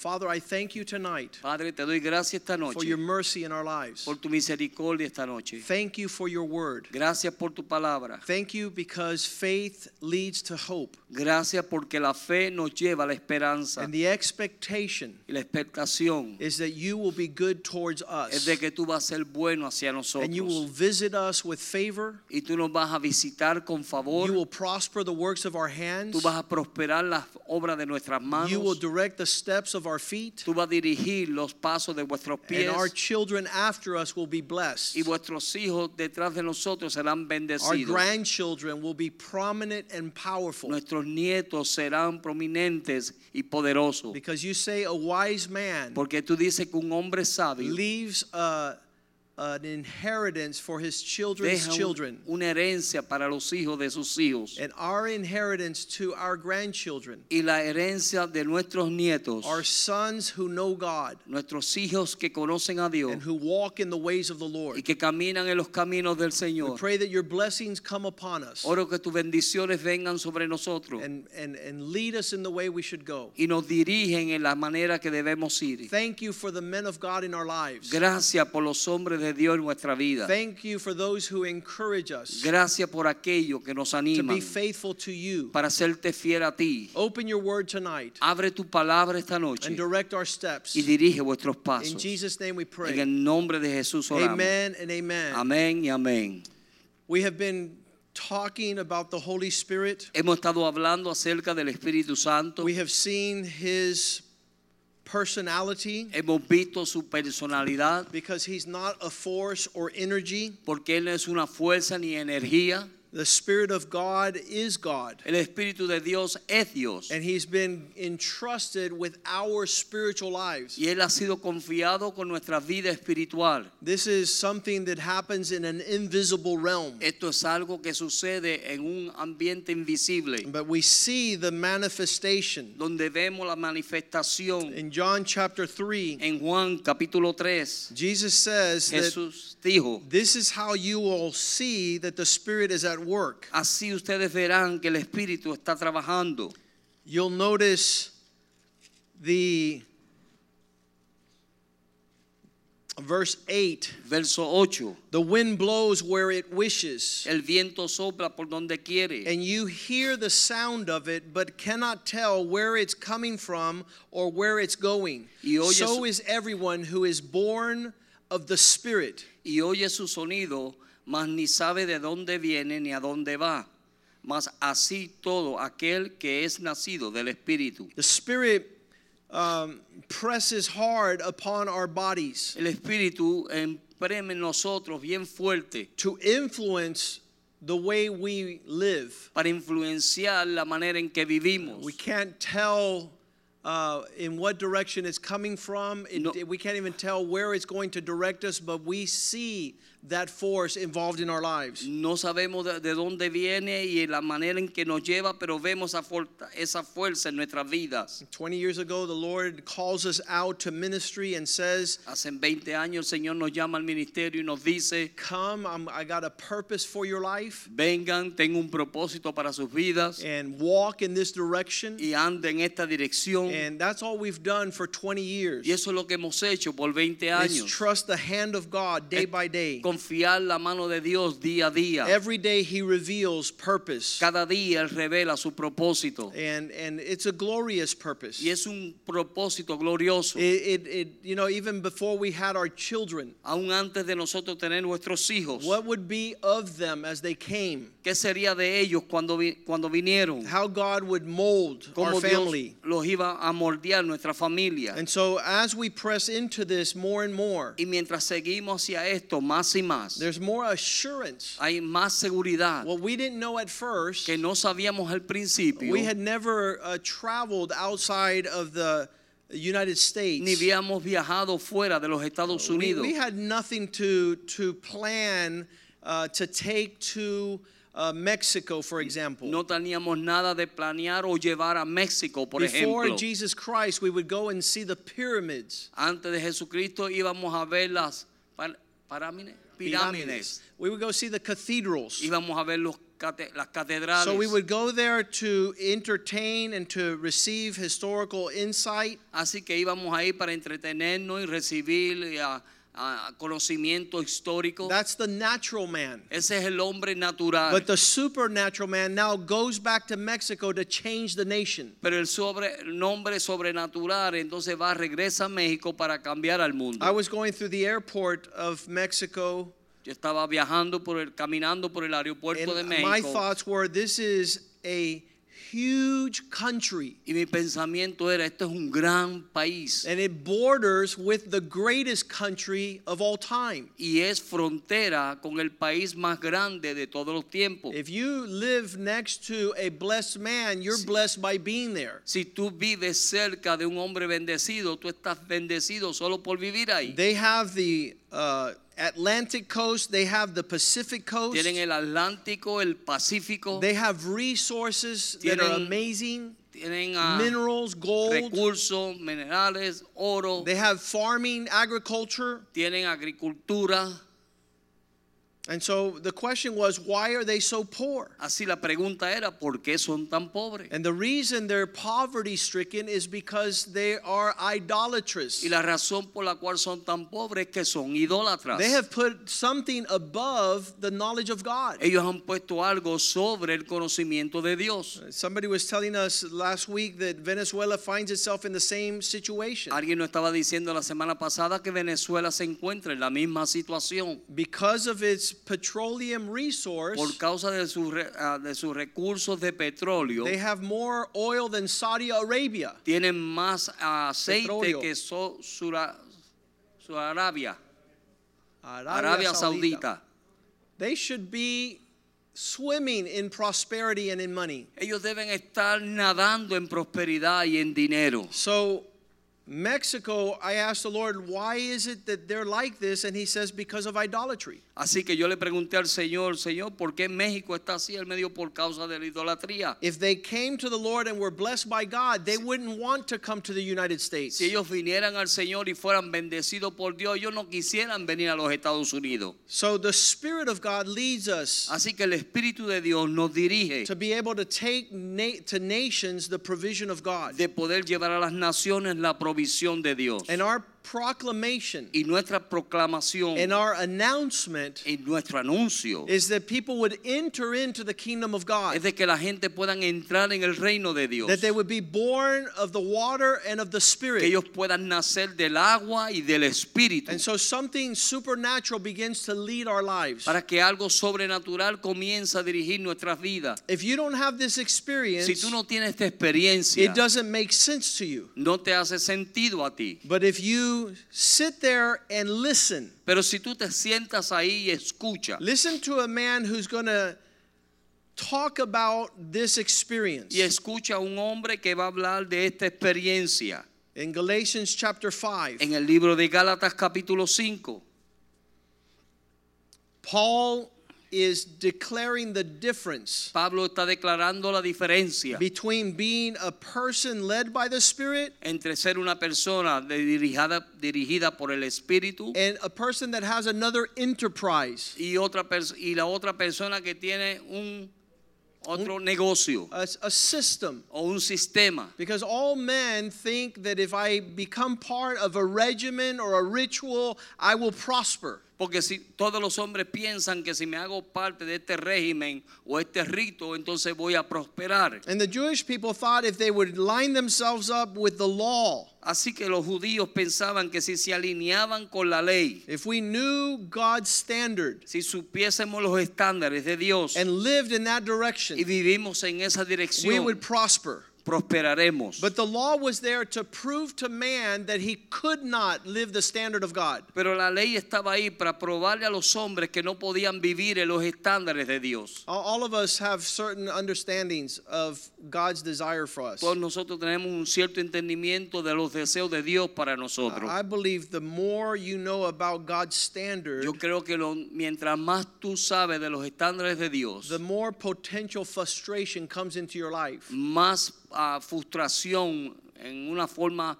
Father, I thank you tonight Padre, te doy gracias esta for your mercy in our lives. por tu misericordia esta noche. Thank you for your word. Gracias por tu palabra. Thank you because faith leads to hope. Gracias porque la fe nos lleva a la esperanza And the expectation y la expectación is that you will be good towards es us. de que tú vas a ser bueno hacia And you will visit us with favor. y tú nos vas a visitar con You will prosper the works of our hands. Tú vas a prosperar las obras de nuestras You will direct the steps of our feet. Tú vas a dirigir los pasos de vuestros And our children after us will be blessed. y vuestros hijos detrás de nosotros serán Our grandchildren will be prominent and powerful. Nuestros nietos serán prominentes y poderosos. Because you say a wise man Porque tú dices que un hombre sabio leaves uh, an inheritance for his children's deja un- children. una herencia para los hijos de sus hijos. And our inheritance to our grandchildren Y la herencia de nuestros nietos, are sons who know God nuestros hijos que conocen a Dios and who walk in the ways of the y Lord. que caminan en los caminos del We Señor. pray that your blessings come upon us Oro que tus bendiciones vengan sobre nosotros and, and, and lead us in the way we should go. y nos dirigen en la manera que debemos ir. Thank you for the men of God in our lives. Gracias por los hombres de Dios en nuestra vida. Thank you for those who encourage us Gracias por aquello que nos to animan be faithful to you. para hacerte fiel a ti. Open your word tonight Abre tu palabra esta noche and direct our steps. y dirige vuestros In pasos. Jesus' name we En pray. el nombre de Jesús oramos. Amen and amen. Amén y amén. We have been talking about the Holy Spirit. Hemos estado hablando acerca del Espíritu Santo. We have seen his personality Hemos visto su personalidad because he's not a force or energy. porque Él no es una fuerza ni energía. The Spirit of God is God. El Espíritu de Dios es Dios. And he's been entrusted with our spiritual lives. Y Él ha sido confiado con nuestra vida espiritual. This is something that happens in an invisible realm. Esto es algo que sucede en un ambiente invisible, But we see the manifestation. donde vemos la manifestación. In John chapter 3, En Juan capítulo 3, Jesus says that dijo, this is how you will see that the Spirit is at work. así ustedes verán que el Espíritu está trabajando. You'll notice the verse 8 Verso 8, the wind blows where it wishes, el viento sopla por donde quiere. and you hear the sound of it, but cannot tell where it's coming from or where it's going. Y oyes- So is everyone who is born of the Spirit. y oye su sonido, mas ni sabe de dónde viene ni a dónde va. Mas así todo aquel que es nacido del Espíritu. The Spirit um, presses hard upon our bodies El Espíritu empreme en nosotros bien fuerte to influence the way we live. para influenciar la manera en que vivimos. We can't tell uh, in what direction it's coming from. It- No. We can't even tell where it's going to direct us, but we see that force involved in our lives. No sabemos de, de dónde viene y la manera en que nos lleva, pero vemos esa, fuerza- en nuestras vidas. 20 years ago, the Lord calls us out to ministry and says, Hace 20 años el Señor nos llama al ministerio y nos dice, Come, I'm, I got a purpose for your life, vengan, tengo un propósito para sus vidas and walk in this direction. y ande en esta dirección. And that's all we've done for 20 years. Y eso es lo que hemos hecho por 20 is años. trust the hand of God day Es by day. Confiar la mano de Dios día a día. Every day He reveals purpose, Cada día Él revela su propósito. and and it's a glorious purpose. Y es un propósito glorioso. It, it, it you know even before we had our children, Aún antes de nosotros tener nuestros hijos. what would be of them as they came? ¿Qué sería de ellos cuando, cuando vinieron? How God would mold our Dios family. los iba a moldear nuestra familia. And so as we press into this more and more, Y mientras seguimos hacia esto más y más, there's more assurance. hay más seguridad What we didn't know at first, que no sabíamos al principio. we had never uh, traveled outside of the United States. ni habíamos viajado fuera de los Estados we, Unidos. we had nothing to to plan uh, to take to uh, Mexico, for example. No teníamos nada de planear o llevar a México, por Before ejemplo. Jesus Christ, we would go and see the pyramids. Antes de Jesucristo íbamos a ver las par- parámines- pirámides. We would go see the cathedrals. Íbamos a ver los las catedrales. So we would go there to entertain and to receive historical insight. Así que íbamos ahí para entretenernos y recibir eh, a- a conocimiento histórico. That's the natural man. Ese es el hombre natural. But the supernatural man now goes back to Mexico to change the nation. Pero el, sobre, nombre sobrenatural entonces va, regresa a México para cambiar al mundo. I was going through the airport of Mexico, Yo estaba viajando por el, caminando por el aeropuerto de and my thoughts were this is a huge country, y mi pensamiento era, esto es un gran país and it borders with the greatest country of all time. y es frontera con el país más grande de todos los tiempos. If you live next to a blessed man, you're blessed by being there. Si tú vives cerca de un hombre bendecido, tú estás bendecido solo por vivir ahí. They have the uh, Atlantic coast, they have the Pacific coast, Tienen el Atlántico, el Pacífico, they have resources that are amazing. tienen ah, minerals, gold, recursos, minerales, oro, they have farming, agriculture. tienen agricultura. And so the question was, why are they so poor? Así la pregunta era, ¿por qué son tan pobres? And the reason they're poverty stricken is because they are idolatrous. Y la razón por la cual son tan pobres es que son idólatras. They have put something above the knowledge of God. Ellos han puesto algo sobre el conocimiento de Dios. Uh, somebody was telling us last week that Venezuela finds itself in the same situation. Alguien nos estaba diciendo la semana pasada que Venezuela se encuentra en la misma situación Because of its petroleum resource, por causa de, sus re- ah, de sus recursos de petróleo. they have more oil than Saudi Arabia. Tienen más aceite Petróleo. que so, Sura- Su Arabia, Arabia Arabia Saudita. They should be swimming in prosperity and in money. Ellos deben estar nadando en prosperidad y en dinero. So, Mexico, I asked the Lord, why is it that they're like this? And He says, because of idolatry. Así que yo le pregunté al Señor, Señor, ¿por qué México está así al medio por causa de la idolatría? If they came to the Lord and were blessed by God, they wouldn't want to come to the United States. Si ellos vinieran al Señor y fueran bendecidos por Dios, ellos no quisieran venir a los Estados Unidos. So, the Spirit of God leads us Así que el Espíritu de Dios nos dirige to be able to take na- to nations the provision of God. de poder llevar a las naciones la provisión de Dios. And our proclamation Y nuestra proclamación and our announcement y nuestro anuncio is that people would enter into the kingdom of God, es de que la gente puedan entrar en el reino de Dios. that they would be born of the water and of the spirit. Que ellos puedan nacer del agua y del Espíritu. And so something supernatural begins to lead our lives. Para que algo sobrenatural comience a dirigir nuestras vidas. If you don't have this experience, Si tú no tienes esta experiencia, it doesn't make sense to you. no te hace sentido a ti. But if you sit there and listen, Pero si tú te sientas ahí y escuchas listen to a man who's going to talk about this experience. y escucha a un hombre que va a hablar de esta experiencia In Galatians chapter 5, en el libro de Gálatas capítulo 5. Paul is declaring the difference Pablo está declarando la diferencia between being a person led by the Spirit entre ser una persona dirigida, dirigida por el Espíritu and a person that has another enterprise, y, otra y la otra persona que tiene un otro negocio a, a system. o un sistema. Because all men think that if I become part of a regimen or a ritual, I will prosper. Porque si todos los hombres piensan que si me hago parte de este régimen o este rito, entonces voy a prosperar. And the Jewish people thought if they would line themselves up with the law, Así que los judíos pensaban que si se alineaban con la ley, if we knew God's standard si supiésemos los estándares de Dios and lived in that y direction, vivimos en esa we dirección, would prosper. Prosperaremos. But the law was there to prove to man that he could not live the standard of God. Pero la ley estaba ahí para probarle a los hombres que no podían vivir en los estándares de Dios. All- of us have certain understandings of God's desire for us. Todos nosotros tenemos un cierto entendimiento de los deseos de Dios para nosotros. I believe the more you know about God's standard, Yo creo que lo- mientras más tú sabes de los estándares de Dios, the more potential frustration comes into your life. más ah, frustración en una forma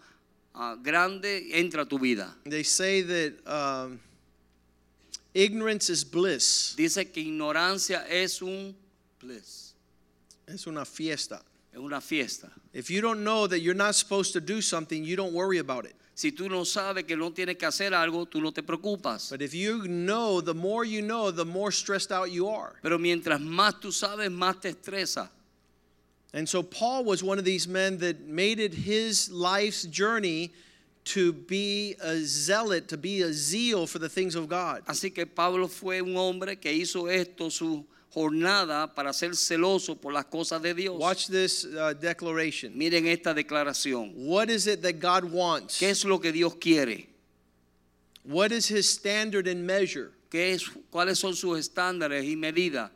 ah, grande entra a tu vida. They say that um, ignorance is bliss. Dice que ignorancia es un bliss, Es una fiesta. es una fiesta. If you don't know that you're not supposed to do something, you don't worry about it. Si tú no sabes que no tienes que hacer algo, tú no te preocupas. But if you know, the more you know, the more stressed out you are. Pero mientras más tú sabes, más te estresa. And so Paul was one of these men that made it his life's journey to be a zealot, to be a zeal for the things of God. Así que Pablo fue un hombre que hizo esto su jornada para ser celoso por las cosas de Dios. Watch this uh, declaration. Miren esta declaración. What is it that God wants? ¿Qué es lo que Dios quiere? What is his standard and measure? ¿Qué es, ¿Cuáles son sus estándares y medidas?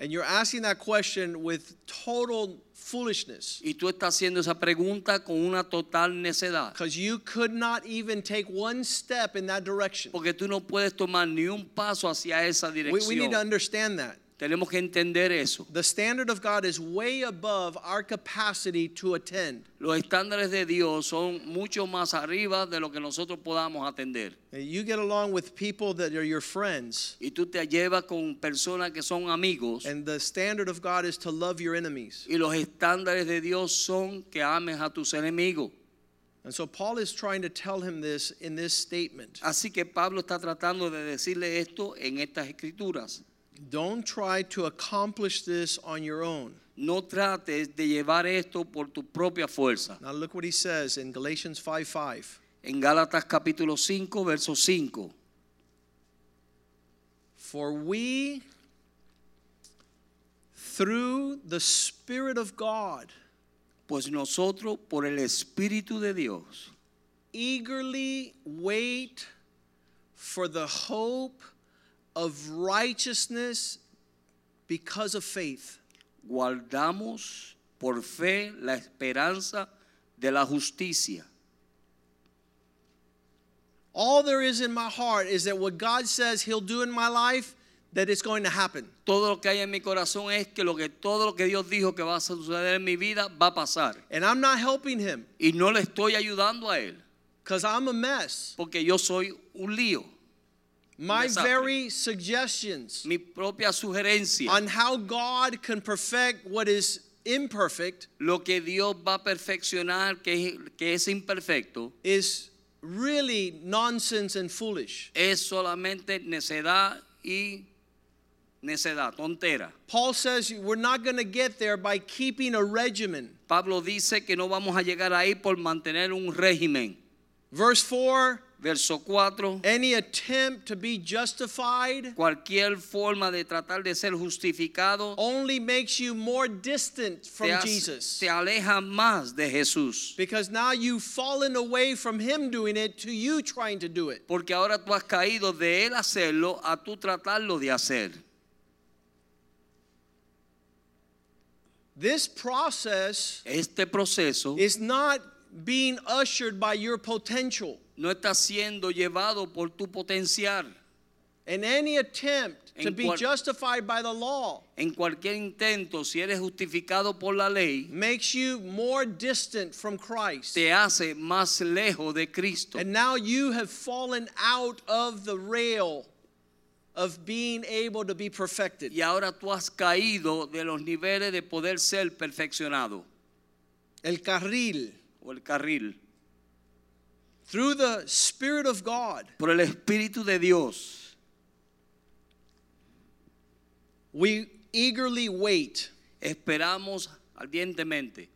And you're asking that question with total foolishness Y tú estás haciendo esa pregunta con una total necedad. because you could not even take one step in that direction. Porque tú no puedes tomar ni un paso hacia esa We, we need to understand that. Tenemos que entender eso. The standard of God is way above our capacity to attend. Los estándares de Dios son mucho más arriba de lo que nosotros podamos atender. You get along with people that are your friends, Y tú te llevas con personas que son amigos. and the standard of God is to love your enemies. Y los estándares de Dios son que ames a tus enemigos. And so Paul is trying to tell him this in this statement. Así que Pablo está tratando de decirle esto en estas escrituras. Don't try to accomplish this on your own. No trates de llevar esto por tu propia fuerza. Now look what he says in Galatians 5 5. En Gálatas capítulo 5, verso 5. For we, through the Spirit of God, Pues nosotros, por el Espíritu de Dios, eagerly wait for the hope of righteousness because of faith. guardamos por fe la esperanza de la justicia. All there is in my heart is that what God says He'll do in my life, that it's going to happen. Todo lo que hay en mi corazón es que, lo que todo lo que Dios dijo que va a suceder en mi vida va a pasar. And I'm not helping Him Y no le estoy ayudando a Él, because I'm a mess. porque yo soy un lío. My very suggestions Mi propia sugerencia, on how God can perfect what is imperfect lo que Dios va a perfeccionar, que que es imperfecto, is really nonsense and foolish. es solamente necedad y necedad, tontera. Paul says we're not going to get there by keeping a regimen. Pablo dice que no vamos a llegar ahí por mantener un régimen. Verse 4 Verso 4. any attempt to be justified Cualquier forma de tratar de ser justificado only makes you more distant from te, Jesus. te aleja más de Jesús. Because now you've fallen away from Him doing it to you trying to do it. Porque ahora tú has caído de él hacerlo a tú tratarlo de hacer. This process Este proceso is not being ushered by your potential. No está siendo llevado por tu potencial. And any attempt to be justified by the law En cualquier intento, si eres justificado por la ley, makes you more distant from Christ. te hace más lejos de Cristo. And now you have fallen out of the rail of being able to be perfected. Y ahora tú has caído de los niveles de poder ser perfeccionado. El carril. O el carril. Through the Spirit of God, Por el Espíritu de Dios. we eagerly wait Esperamos ardientemente.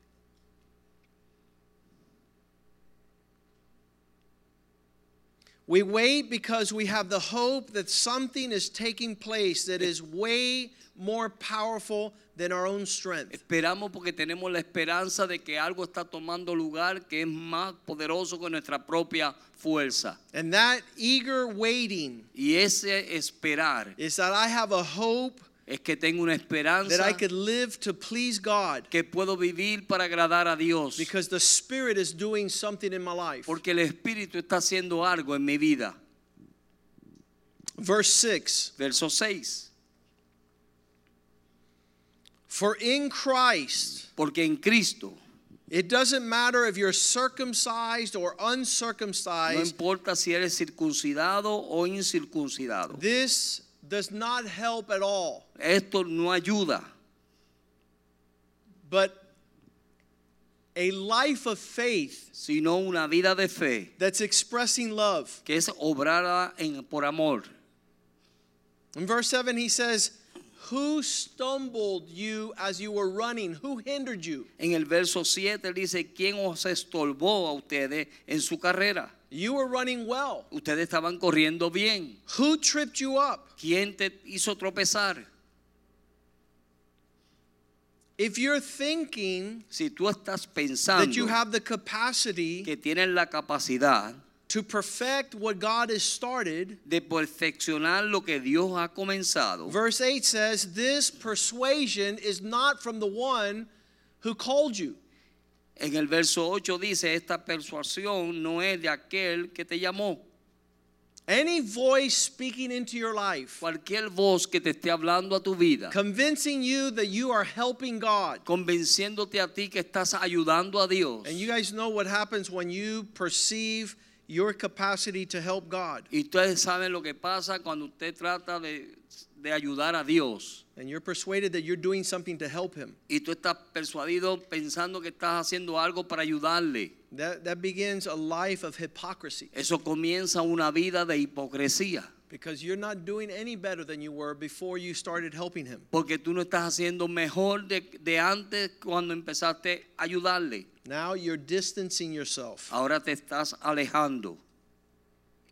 We wait because we have the hope that something is taking place that is way more powerful than our own strength. Esperamos porque tenemos la esperanza de que algo está tomando lugar que es más poderoso que nuestra propia fuerza. And that eager waiting Y ese esperar is that I have a hope es que tengo una that I could live to please God que puedo vivir para agradar a Dios. because the Spirit is doing something in my life. Porque el Espíritu está haciendo algo en mi vida. Verse 6 Verso 6. For in Christ, Porque en Cristo, it doesn't matter if you're circumcised or uncircumcised. no importa si eres circuncidado o incircuncidado. this does not help at all. Esto no ayuda. But a life of faith sino una vida de fe that's expressing love. que es obrada en, por amor. In verse 7, he says, Who stumbled you as you were running? Who hindered you? En el verso 7 dice, ¿quién os estorbó a ustedes en su carrera? You were running well. Ustedes estaban corriendo bien. Who tripped you up? ¿Quién te hizo tropezar? If you're thinking Si tú estás that you have the capacity que tienes la capacidad to perfect what God has started, de perfeccionar lo que Dios ha comenzado, verse 8 says, This persuasion is not from the one who called you. En el verso 8 dice, esta persuasión no es de aquel que te llamó. Any voice speaking into your life, Cualquier voz que te esté hablando a tu vida, convincing you that you are helping God. convenciéndote a ti que estás ayudando a Dios. And you guys know what happens when you perceive your capacity to help God. Y ustedes saben lo que pasa cuando usted trata de, de ayudar a Dios. And you're persuaded that you're doing something to help Him. Y tú estás persuadido pensando que estás haciendo algo para ayudarle. That, that begins a life of hypocrisy Eso comienza una vida de hipocresía. because you're not doing any better than you were before you started helping Him. Porque tú no estás haciendo mejor de, de antes cuando empezaste a ayudarle. Now you're distancing yourself Ahora te estás alejando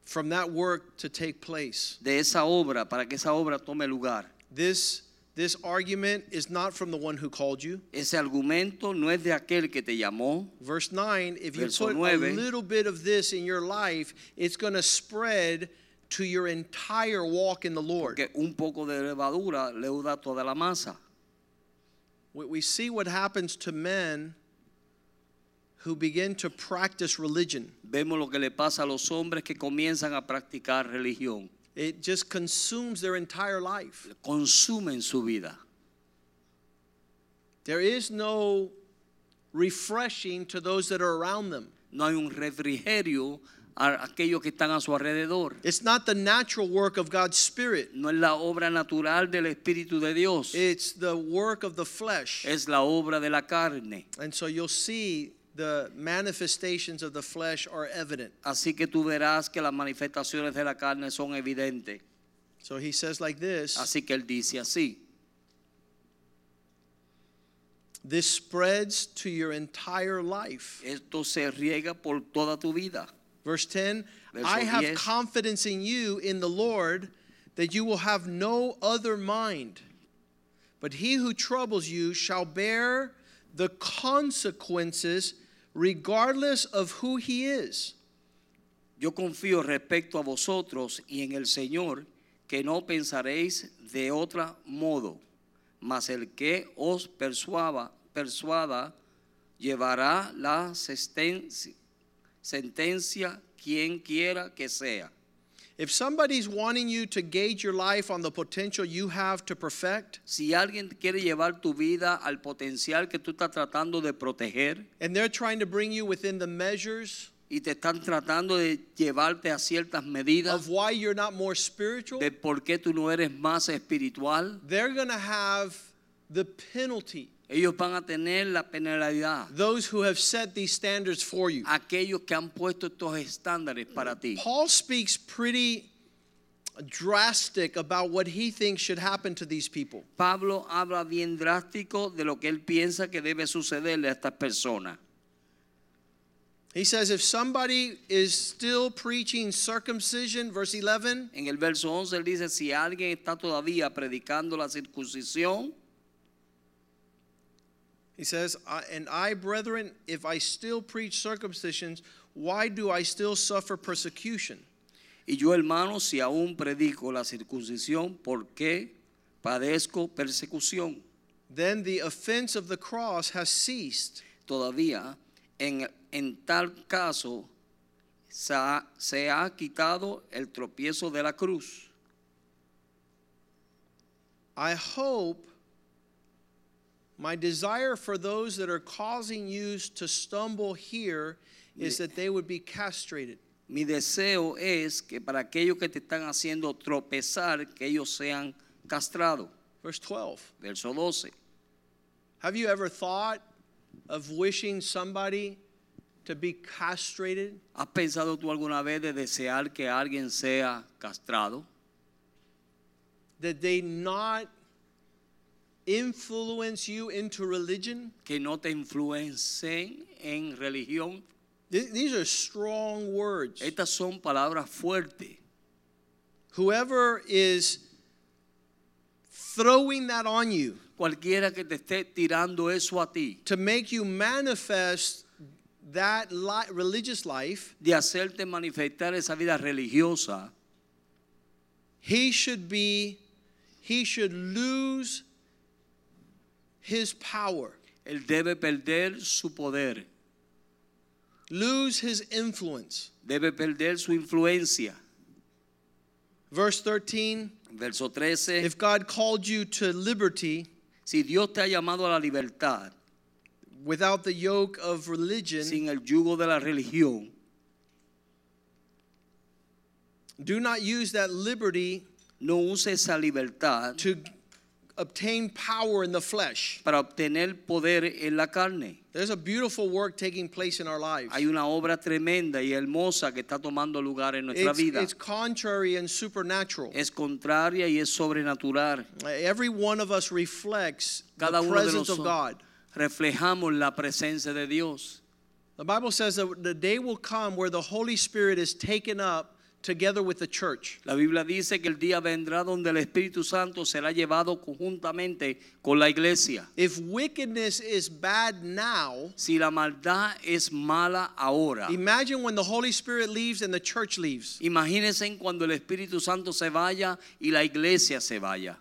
from that work to take place. de esa obra para que esa obra tome lugar. This, this argument is not from the one who called you. Ese argumento no es de aquel que te llamó. Verse 9 if you Verso put a little bit of this in your life, it's going to spread to your entire walk in the Lord. Un poco de levadura leuda toda la masa. We, we see what happens to men who begin to practice religion. Vemos lo que le pasa a los hombres que comienzan a practicar religión. It just consumes their entire life. Consumen su vida. There is no refreshing to those that are around them. No hay un refrigerio a aquellos que están a su alrededor. It's not the natural work of God's Spirit, No es la obra natural del Espíritu de Dios. it's the work of the flesh. Es la obra de la carne. And so you'll see the manifestations of the flesh are evident. Así que tú verás que las manifestaciones de la carne son evidentes. So he says like this Así que él dice así. this spreads to your entire life. Esto se riega por toda tu vida. Verse 10 Verso I have 10. confidence in you in the Lord that you will have no other mind. But he who troubles you shall bear the consequences regardless of who he is. Yo confío respecto a vosotros y en el Señor que no pensaréis de otro modo, mas el que os persuada, persuada llevará la sentencia quien quiera que sea. If somebody's wanting you to gauge your life on the potential you have to perfect, Si alguien quiere llevar tu vida al potencial que tú estás tratando de proteger and they're trying to bring you within the measures y te están tratando de llevarte a ciertas medidas of why you're not more spiritual, de por qué tú no eres más espiritual, they're going to have the penalty. Ellos van a tener la penalidad. Those who have set these standards for you. aquellos que han puesto estos estándares para ti. Paul speaks pretty drastic about what he thinks should happen to these people. Pablo habla bien drástico de lo que él piensa que debe sucederle a estas personas. He says, if somebody is still preaching circumcision, verse 11, En el verso 11 él dice, si alguien está todavía predicando la circuncisión, he says, And I, brethren, if I still preach circumcisions, why do I still suffer persecution? y yo hermano, si aún predico la circuncisión, ¿por qué padezco persecución? Then the offense of the cross has ceased. Todavía, en, en tal caso, se ha, se ha quitado el tropiezo de la cruz. I hope my desire for those that are causing you to stumble here is that they would be castrated. Mi deseo es que para aquellos que te están haciendo tropezar, que ellos sean castrados. Verse 12. Verso 12. Have you ever thought of wishing somebody to be castrated? ¿Has pensado tú alguna vez de desear que alguien sea castrado? That they not influence you into religion? Que no te influencien en religión. Th- These are strong words. Estas son palabras fuertes. Whoever is throwing that on you Cualquiera que te esté tirando eso a ti, to make you manifest that li- religious life, de hacerte manifestar esa vida religiosa, he should be, he should lose his power, él debe perder su poder, lose his influence. debe perder su influencia. Verse 13 Verso 13. If God called you to liberty Si Dios te ha llamado a la libertad without the yoke of religion, sin el yugo de la religión, do not use that liberty no use esa libertad to obtain power in the flesh. para obtener poder en la carne. There's a beautiful work taking place in our lives. Hay una obra tremenda y hermosa que está tomando lugar en nuestra It's, vida. it's contrary and supernatural. Es contraria y es sobrenatural. Every one of us reflects Cada the uno de presence of nosotros God. reflejamos la presencia de Dios. The Bible says that the day will come where the Holy Spirit is taken up together with the church. La Biblia dice que el día vendrá donde el Espíritu Santo será llevado conjuntamente con la iglesia. If wickedness is bad now, Si la maldad es mala ahora, imagine when the Holy Spirit leaves and the church leaves. imagínense cuando el Espíritu Santo se vaya y la iglesia se vaya.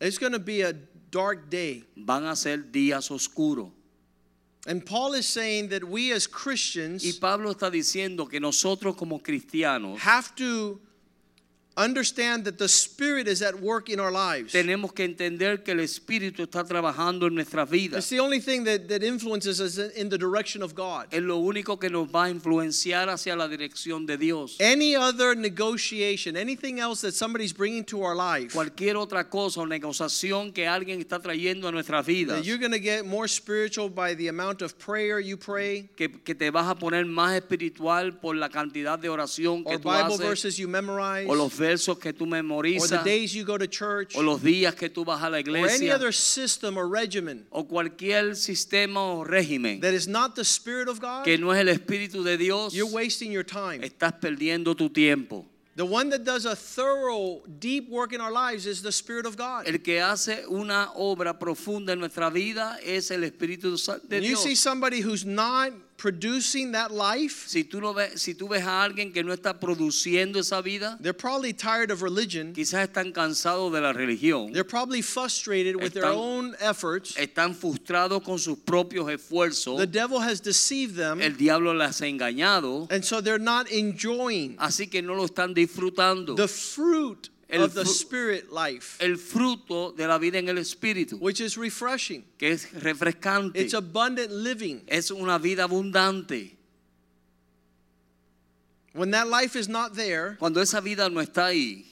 It's going to be a dark day. Van a ser días oscuros. And Paul is saying that we as Y Christians Pablo está diciendo que nosotros como cristianos have to understand that the Spirit is at work in our lives. tenemos que entender que el Espíritu está trabajando en nuestras vidas. It's the only thing that, that influences us in the direction of God. Es lo único que nos va a influenciar hacia la dirección de Dios. Any other negotiation, anything else that somebody's bringing to our life, Cualquier otra cosa o negociación que alguien está trayendo a nuestras vidas, you're going to get more spiritual by the amount of prayer you pray que, que te vas a poner más espiritual por la cantidad de oración que or tú Bible haces, verses you memorize o los versos que tú or the days you go to church o los días que tú vas a la or any other system or regimen o cualquier sistema o régimen that is not the Spirit of God, que no es el Espíritu de Dios, you're wasting your time. estás perdiendo tu tiempo. The one that does a thorough, deep work in our lives is the Spirit of God. El que hace una obra profunda en nuestra vida es el Espíritu de When you see somebody who's not producing that life, Si tú, no ves, si tú ves a alguien que no está produciendo esa vida, they're probably tired of religion. quizás están cansados de la religión, They're probably frustrated with their Están- own efforts. están frustrados con sus propios esfuerzos, The devil has deceived them, el diablo las ha engañado, and so they're not enjoying así que no lo están disfrutando. the fruit El of the Spirit life, El fruto de la vida en el Espíritu, which is refreshing. que es refrescante, It's abundant living. es una vida abundante. When that life is not there, Cuando esa vida no está ahí,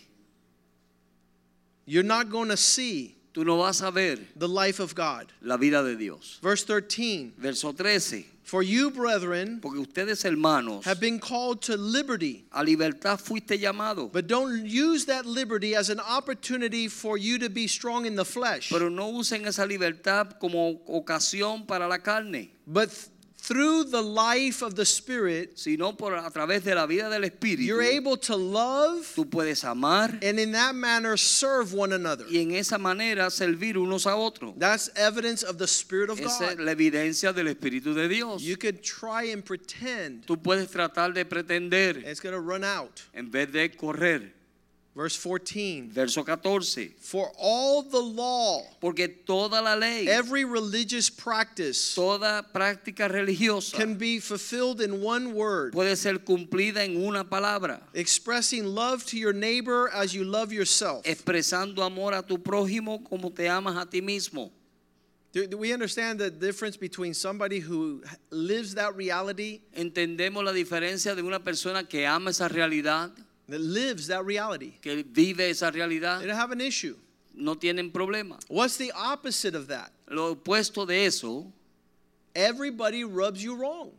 you're not going to see tú no vas a ver the life of God. la vida de Dios. Verse 13 Verso 13. For you, brethren, Porque ustedes, hermanos, have been called to liberty, a libertad fuiste llamado. but don't use that liberty as an opportunity for you to be strong in the flesh, Pero no usen esa libertad como ocasión para la carne, but through the life of the Spirit, sino por a través de la vida del Espíritu, you're able to love tú puedes amar and in that manner serve one another. y en esa manera servir unos a otros. That's evidence of the Spirit of Esa es God. la evidencia del Espíritu de Dios. You could try and pretend Tú puedes tratar de pretender it's going to run out. en vez de correr. Verse 14 Verso 14. For all the law, Porque toda la ley, every religious practice toda práctica religiosa can be fulfilled in one word, puede ser cumplida en una palabra, expressing love to your neighbor as you love yourself. expresando amor a tu prójimo como te amas a ti mismo. Do, do we understand the difference between somebody who lives that reality, Entendemos la diferencia de una persona que ama esa realidad, that lives that reality? que vive esa realidad. They don't have an issue. no tienen problema. What's the opposite of that? Lo opuesto de eso, Everybody rubs you wrong.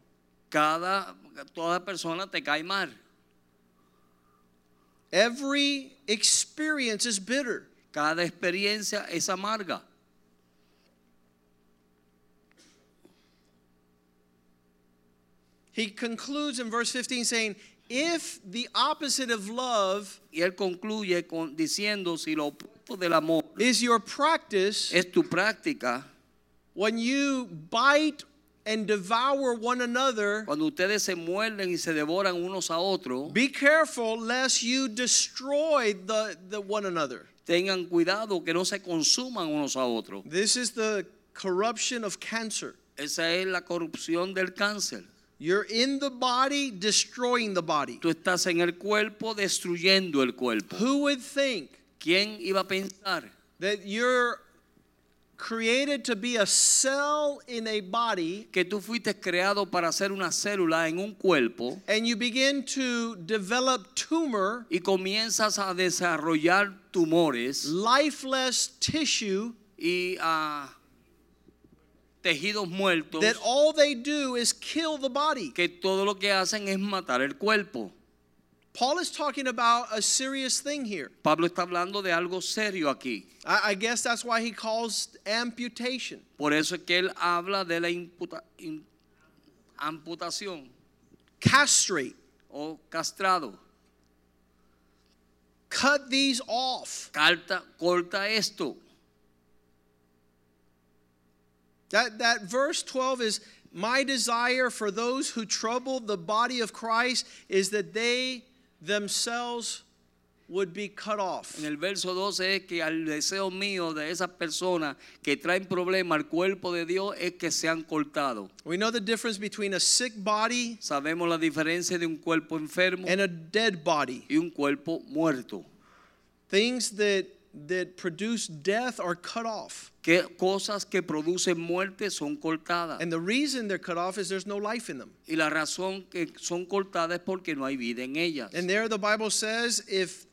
cada toda persona te cae mal. Every experience is bitter. Cada experiencia es amarga. He concludes in verse 15 saying, If the opposite of love Y él concluye con, diciendo, si lo opuesto del amor is your practice, es tu práctica, when you bite and devour one another, cuando ustedes se muerden y se devoran unos a otros, be careful lest you destroy the, the one another. tengan cuidado que no se consuman unos a otros. This is the corruption of cancer. Esa es la corrupción del cáncer. You're in the body, destroying the body. Tú estás en el cuerpo destruyendo el cuerpo. Who would think ¿Quién iba a pensar that you're created to be a cell in a body que tú fuiste creado para ser una célula en un cuerpo and you begin to develop tumor, y comienzas a desarrollar tumores lifeless tissue y a tejidos muertos that all they do is kill the body? que todo lo que hacen es matar el cuerpo? Paul is talking about a serious thing here. Pablo está hablando de algo serio aquí. I, I guess that's why he calls amputation. Por eso es que él habla de la imputa- in- amputación Castrate. o castrado. Cut these off. Carta, corta esto. That, that verse 12 is my desire for those who trouble the body of Christ is that they themselves would be cut off. En el verso 12 es que al deseo mío de esas personas que traen problema al cuerpo de Dios es que sean cortados. We know the difference between a sick body Sabemos la diferencia de un cuerpo enfermo and a dead body. y un cuerpo muerto. Things that, that produce death are cut off. Que cosas que producen muerte son cortadas. And the reason they're cut off is there's no life in them. Y la razón que son cortadas es porque no hay vida en ellas. And there the Bible says if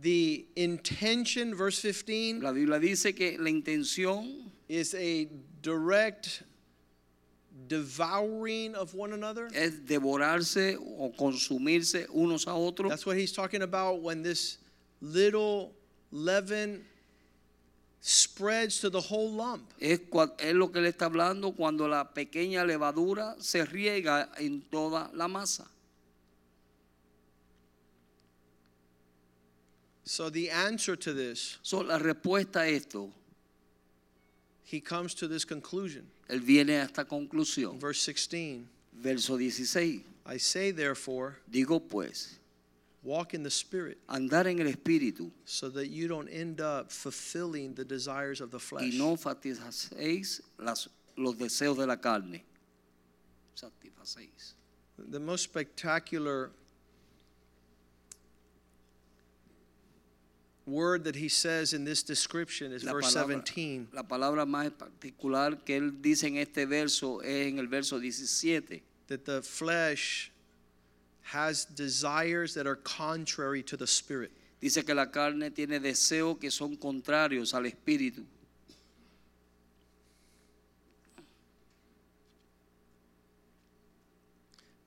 the intention, verse 15, La Biblia dice que la intención is a direct devouring of one another. es devorarse o consumirse unos a otros. That's what he's talking about when this little leaven spreads to the whole lump. Es, es lo que le está hablando cuando la pequeña levadura se riega en toda la masa. So the answer to this, So, la respuesta a esto, he comes to this conclusion. él viene a esta conclusión. Verse 16 Verso 16. I say, therefore, Digo pues, walk in the Spirit andar en el Espíritu so that you don't end up fulfilling the desires of the y flesh. no satisfacéis las- los deseos de la carne. Satisfacéis. The most spectacular word that he says in this description is La verse palabra, 17. la palabra más particular que él dice en este verso es en el verso 17. that the flesh has desires that are contrary to the spirit. Dice que la carne tiene deseos que son contrarios al espíritu.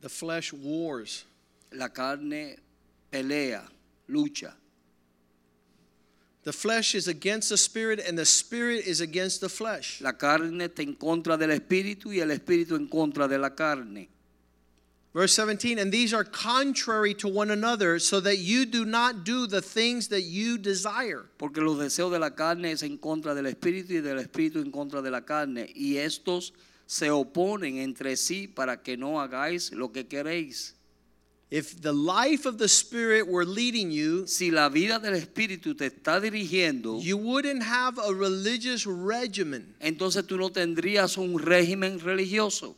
The flesh wars. La carne pelea, lucha. The flesh is against the spirit, and the spirit is against the flesh. La carne está en contra del espíritu y el espíritu en contra de la carne. Verse 17, and these are contrary to one another, so that you do not do the things that you desire. Porque los deseos de la carne es en contra del espíritu y del espíritu en contra de la carne. Y estos se oponen entre sí para que no hagáis lo que queréis. If the life of the spirit were leading you, Si la vida del espíritu te está dirigiendo, you wouldn't have a religious regimen. entonces tú no tendrías un régimen religioso.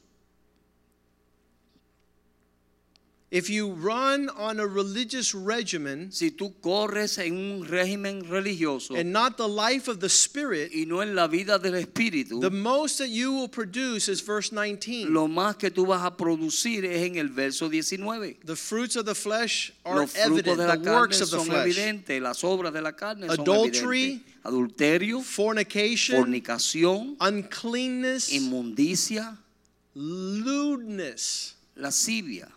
If you run on a religious regimen Si tú corres en un régimen religioso and not the life of the spirit, y no en la vida del espíritu, the most that you will produce is verse 19. lo más que tú vas a producir es en el verso 19. The fruits of the flesh are Los evident, de la the carne works of the son flesh. evidentes, las obras de la carne son Adultery, evidentes. Adulterio, Fornication, fornicación, uncleanness, inmundicia, lewdness. lascivia.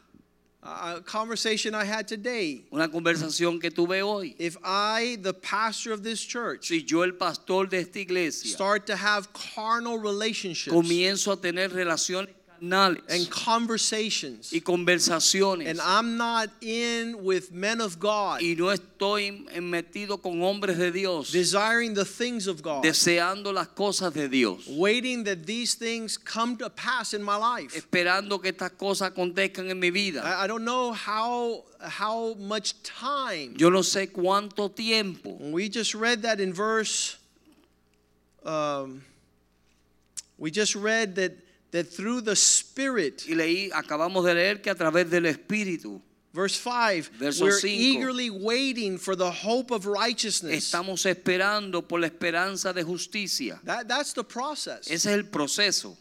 A conversation I had today. Una conversación que tuve hoy. If I, the pastor of this church, Si yo el pastor de esta iglesia start to have carnal relationships comienzo a tener relaciones carnales and conversations, y conversaciones and I'm not in with men of God, y no estoy metido con hombres de Dios, desiring the things of God, deseando las cosas de Dios, waiting that these things come to pass in my life. esperando que estas cosas acontezcan en mi vida. I, I don't know how how much time. Yo no sé cuánto tiempo. We just read that in verse. Um, we just read that that through the Spirit, Y leí, acabamos de leer que a través del Espíritu verse five, Verso we're cinco. eagerly waiting for the hope of righteousness. estamos esperando por la esperanza de justicia. That that's the process. Ese es el proceso.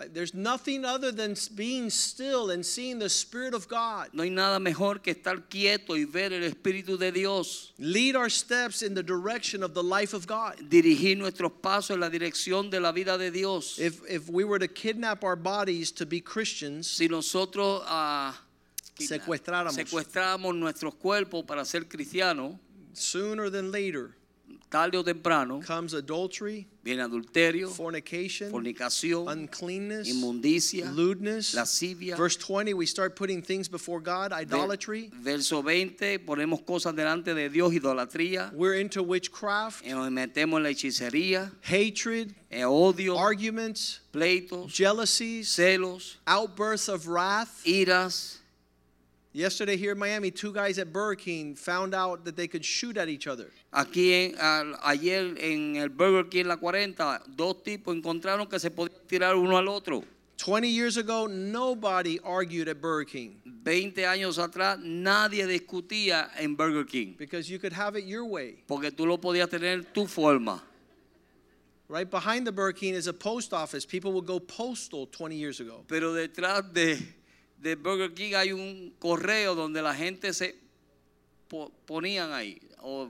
Uh, There's nothing other than being still and seeing the Spirit of God No hay nada mejor que estar quieto y ver el Espíritu de Dios lead our steps in the direction of the life of God. dirigir nuestros pasos en la dirección de la vida de Dios. If if we were to kidnap our bodies to be Christians, Si nosotros ah, Secuestráramos. secuestráramos nuestros cuerpos para ser cristianos, sooner than later tarde o temprano comes adultery, viene adulterio, fornication, fornicación, uncleanness, inmundicia, lewdness. lascivia. Verse 20, we start putting things before God, idolatry. Verso 20, ponemos cosas delante de Dios, idolatría, We're into witchcraft, y nos metemos en la hechicería, hatred, en odio, arguments, pleitos, jealousies, celos, outbursts of wrath. iras. Yesterday here in Miami, two guys at Burger King found out that they could shoot at each other. Aquí en- al- ayer en el Burger King La 40, dos tipos encontraron que se podían tirar uno al otro. 20 years ago, nobody argued at Burger King 20 años atrás nadie discutía en Burger King, because you could have it your way. porque tú lo podías tener tu forma. Right behind the Burger King is a post office. People would go postal 20 years ago. Pero detrás de, de Burger King hay un correo donde la gente se po- ponían ahí o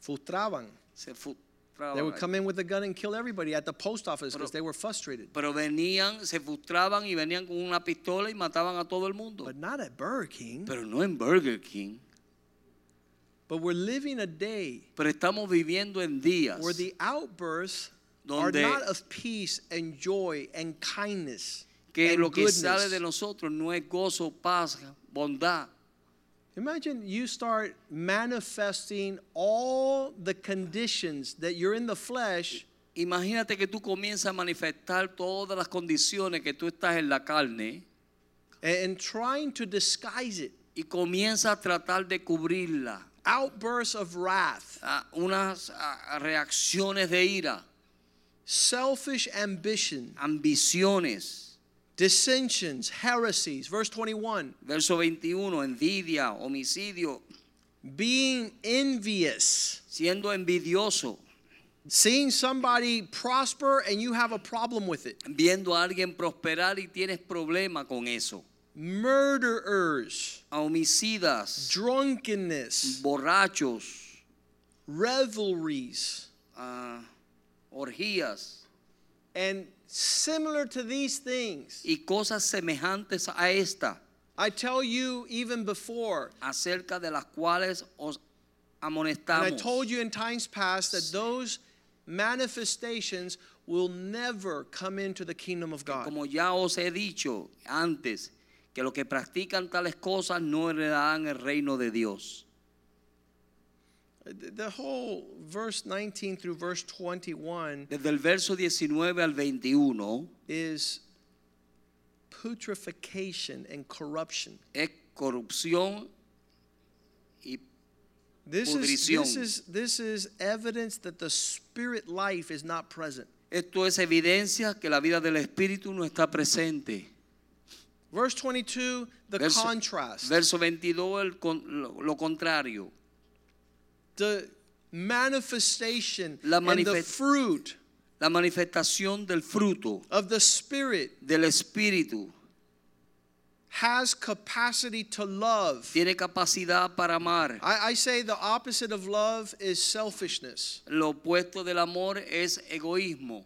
Frustraban. se They frustraban. would ahí. come in with a gun and kill everybody at the post office because they were frustrated. Pero venían, se frustraban y venían con una pistola y mataban a todo el mundo. But not at Burger King. Pero no en Burger King. But we're living a day Pero estamos viviendo en días where the outbursts are not of peace and joy and kindness que lo que sale goodness. de nosotros no es gozo, paz, bondad. Imagine you start manifesting all the conditions that you're in the flesh Imagínate que tú comienzas a manifestar todas las condiciones que tú estás en la carne and, trying to disguise it. y comienzas a tratar de cubrirla. Outbursts of wrath, a unas a- reacciones de ira, selfish ambition, ambiciones. Dissensions, heresies. Verse 21 Verso 21, envidia, homicidio, being envious, siendo envidioso, seeing somebody prosper and you have a problem with it, viendo a alguien prosperar y tienes problema con eso. murderers, A homicidas, drunkenness, borrachos, revelries, ah, orgías. And similar to these things. y cosas semejantes a esta, I tell you, even before, acerca de las cuales os And I amonestamos. told you in times past that those manifestations will never come into the kingdom of God. Como ya os he dicho antes, que los que practican tales cosas no heredarán el reino de Dios. The whole verse 19 through verse 21 Desde el verso 19 al 21 is putrefaction and corruption. es corrupción y This is, this is this is evidence that the spirit life is not present. esto es evidencia que la vida del espíritu no está presente. Verse 22, the Verso, contrast. verso 22 el lo contrario. The manifestation La and the fruit La manifestación del fruto of the spirit del espíritu has capacity to love. tiene capacidad para amar. I, I say the opposite of love is selfishness. Lo opuesto del amor es egoísmo.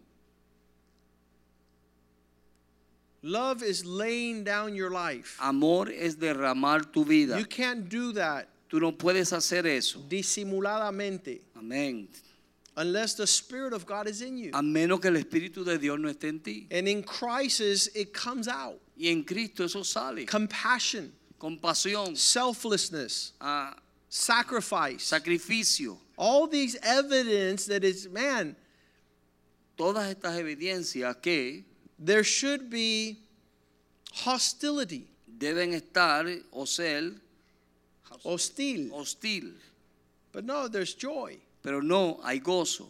Love is laying down your life. Amor es derramar tu vida. You can't do that Tú no puedes hacer eso. disimuladamente Amén. unless the spirit of God is in you. A menos que el Espíritu de Dios no esté en ti. And in crisis, it comes out. Y en Cristo eso sale. Compassion, Compasión, selflessness, ah, sacrifice. sacrificio. All these evidence that is, man, Todas estas evidencias que there should be hostility, deben estar o ser hostile. hostil. But no, there's joy, Pero no, hay gozo,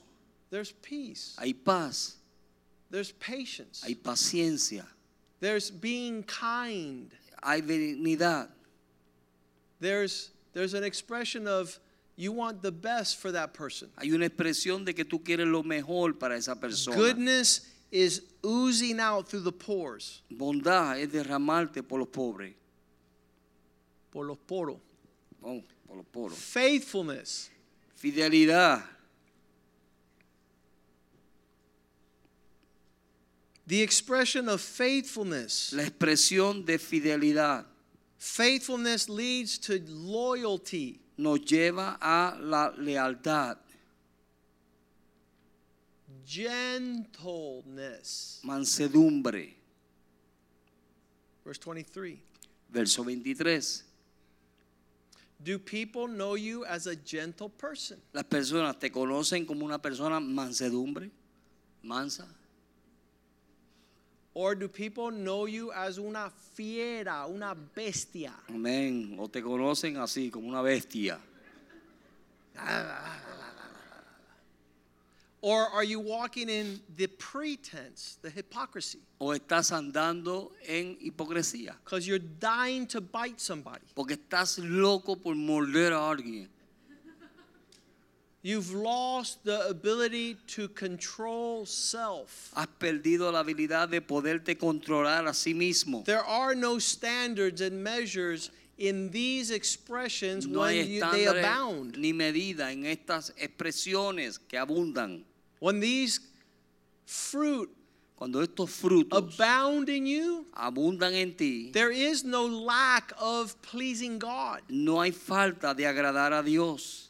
there's peace, hay paz, there's patience, hay paciencia, there's being kind, hay benignidad. there's there's an expression of you want the best for that person. Hay una expresión de que tú quieres lo mejor para esa persona. Goodness is oozing out through the pores, Bondad es derramarte por los pobres. por los poros. Por. Faithfulness, Fidelidad. the expression of faithfulness. La expresión de fidelidad Faithfulness leads to loyalty. nos lleva a la lealtad, Gentleness. mansedumbre. Verse 23. Verso 23. Do people know you as a gentle person? Las personas te conocen como una persona mansedumbre, mansa. Or do people know you as una fiera, una bestia? Amén. O te conocen así, como una bestia. Ah, ah, ah. Or are you walking in the pretense, the hypocrisy? O estás andando en hipocresía. Because you're dying to bite somebody. Porque estás loco por morder a alguien. You've lost the ability to control self. Has perdido la habilidad de poderte controlar a sí mismo. There are no standards and measures in these expressions No when you, they abound. ni medida en estas expresiones que abundan. When these fruit Cuando estos frutos abound in you, abundan en ti, there is no lack of pleasing God. no hay falta de agradar a Dios.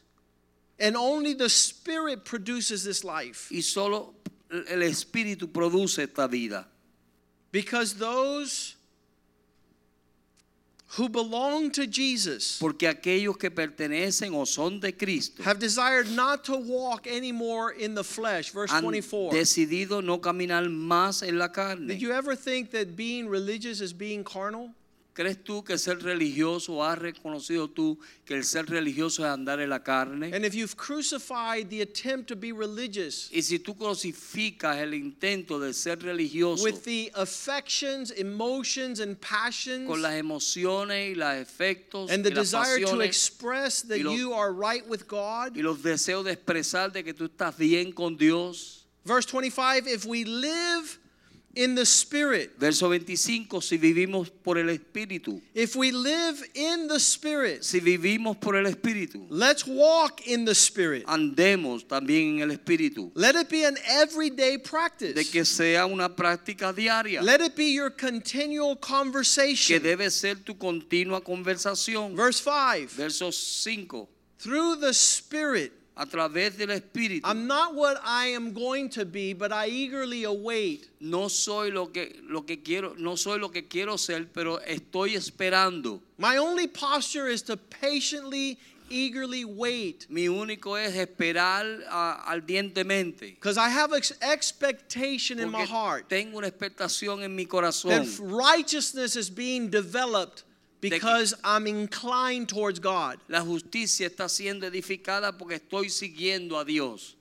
And only the Spirit produces this life. Y solo el Espíritu produce esta vida. Because those who belong to Jesus Porque aquellos que pertenecen o son de Cristo have desired not to walk anymore in the flesh. Verse han 24. decidido no caminar más en la carne. Did you ever think that being religious is being carnal? ¿Crees tú que ser religioso, has reconocido tú que el ser religioso es andar en la carne? And if you've crucified the attempt to be religious Y si tú crucificas el intento de ser religioso with the affections, emotions, and passions, con las emociones y los efectos and y the las desire to pasiones express that y lo- you are right with God, y los deseos de expresar de que tú estás bien con Dios. verse 25, if we live in the Spirit, Verso 25, si vivimos por el Espíritu, if we live in the Spirit, si vivimos por el Espíritu, let's walk in the Spirit. andemos también en el Espíritu. Let it be an everyday practice. De que sea una práctica diaria, Let it be your continual conversation. que debe ser tu continua conversación. Verse 5. Verso 5. through the Spirit. A través del Espíritu. I'm not what I am going to be, but I eagerly await No soy lo que, lo que quiero, no soy lo que quiero ser, pero estoy esperando. My only posture is to patiently, eagerly wait. Mi único es esperar ah, ardientemente. Because I have ex- expectation in my heart tengo una expectación en mi that corazón righteousness is being developed because I'm inclined towards God. La justicia está siendo edificada porque estoy siguiendo a Dios.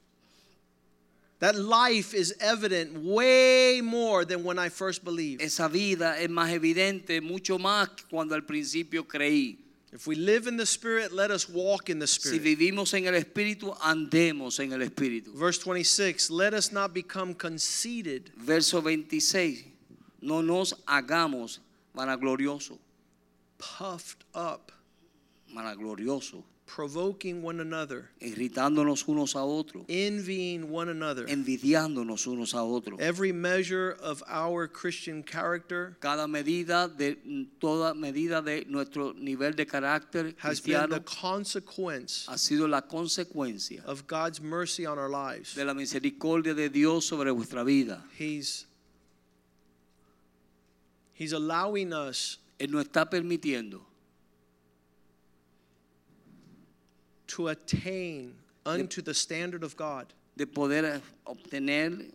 That life is evident way more than when I first believed. Esa vida es más evidente, mucho más cuando al principio creí. If we live in the Spirit, let us walk in the Si Spirit. vivimos en el Espíritu, andemos en el Espíritu. Verse 26 Let us not become conceited, Verso 26. No nos hagamos vanaglorioso, puffed up, vanaglorioso, provoking one another, irritándonos unos a otros, envying one another. envidiándonos unos a otros. Every measure of our Christian character Cada medida de toda medida de nuestro nivel de carácter has been the consequence ha sido la consecuencia of God's mercy on our lives. de la misericordia de Dios sobre vuestra vida. He's He's allowing us Él nos está permitiendo to attain unto the standard of God de poder obtener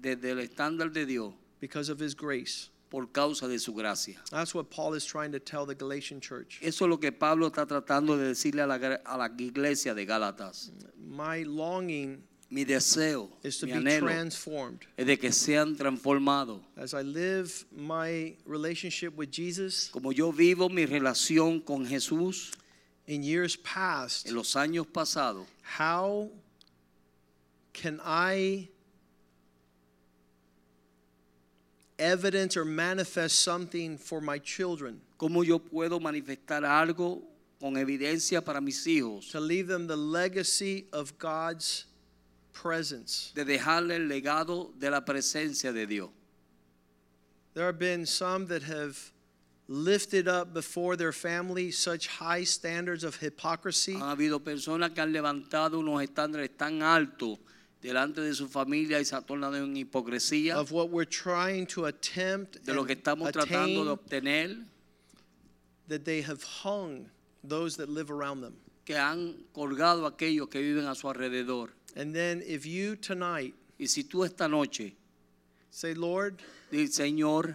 desde el estándar de Dios because of his grace. por causa de su gracia. That's what Paul is trying to tell the Galatian church. Eso es lo que Pablo está tratando de decirle a la, a la iglesia de Gálatas. My longing Mi deseo, is to mi be anhelo transformed. es de que sean transformados. As I live my relationship with Jesus Como yo vivo mi relación con Jesús in years past, en los años pasados, how can I evidence or manifest something for my children ¿cómo yo puedo manifestar algo con evidencia para mis hijos? to leave them the legacy of God's presence? De dejarle el legado de la presencia de Dios. There have been some that have lifted up before their family such high standards of hypocrisy Han habido personas que han levantado unos estándares tan altos delante de su familia y se han tornado en hipocresía of what we're trying to attempt de lo que estamos tratando de obtener, that they have hung those that live around them. Que han colgado a aquellos que viven a su alrededor. And then if you tonight Y si tú esta noche say, Lord, dices, Señor,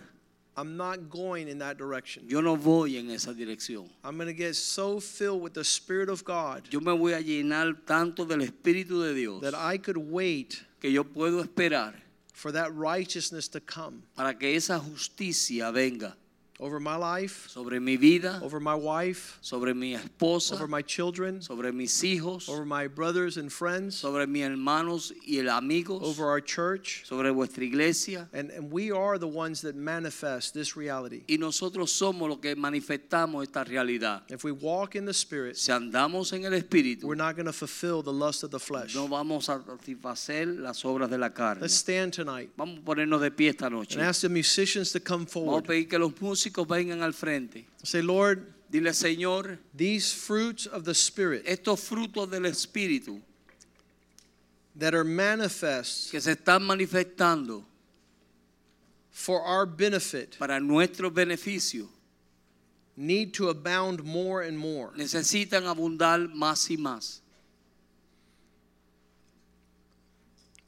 I'm not going in that direction. yo no voy en esa dirección. I'm going to get so filled with the Spirit of God Yo me voy a llenar tanto del Espíritu de Dios that I could wait que yo puedo esperar for that righteousness to come para que esa justicia venga over my life, sobre mi vida, over my wife, sobre mi esposa, over my children, sobre mis hijos, over my brothers and friends, sobre mis hermanos y el amigos, over our church. sobre vuestra iglesia. And, and we are the ones that manifest this reality. Y nosotros somos los que manifestamos esta realidad. If we walk in the Spirit, Si andamos en el Espíritu, we're not going to fulfill the lust of the flesh. no vamos a satisfacer las obras de la carne. Let's stand tonight Vamos a ponernos de pie esta noche. and ask the musicians to come Vamos a forward. pedir que los músicos vengan al frente. Say, Lord, Dile, Señor, these fruits of the Spirit estos frutos del Espíritu that are manifest que se están manifestando for our benefit para nuestro beneficio need to abound more and more. necesitan abundar más y más.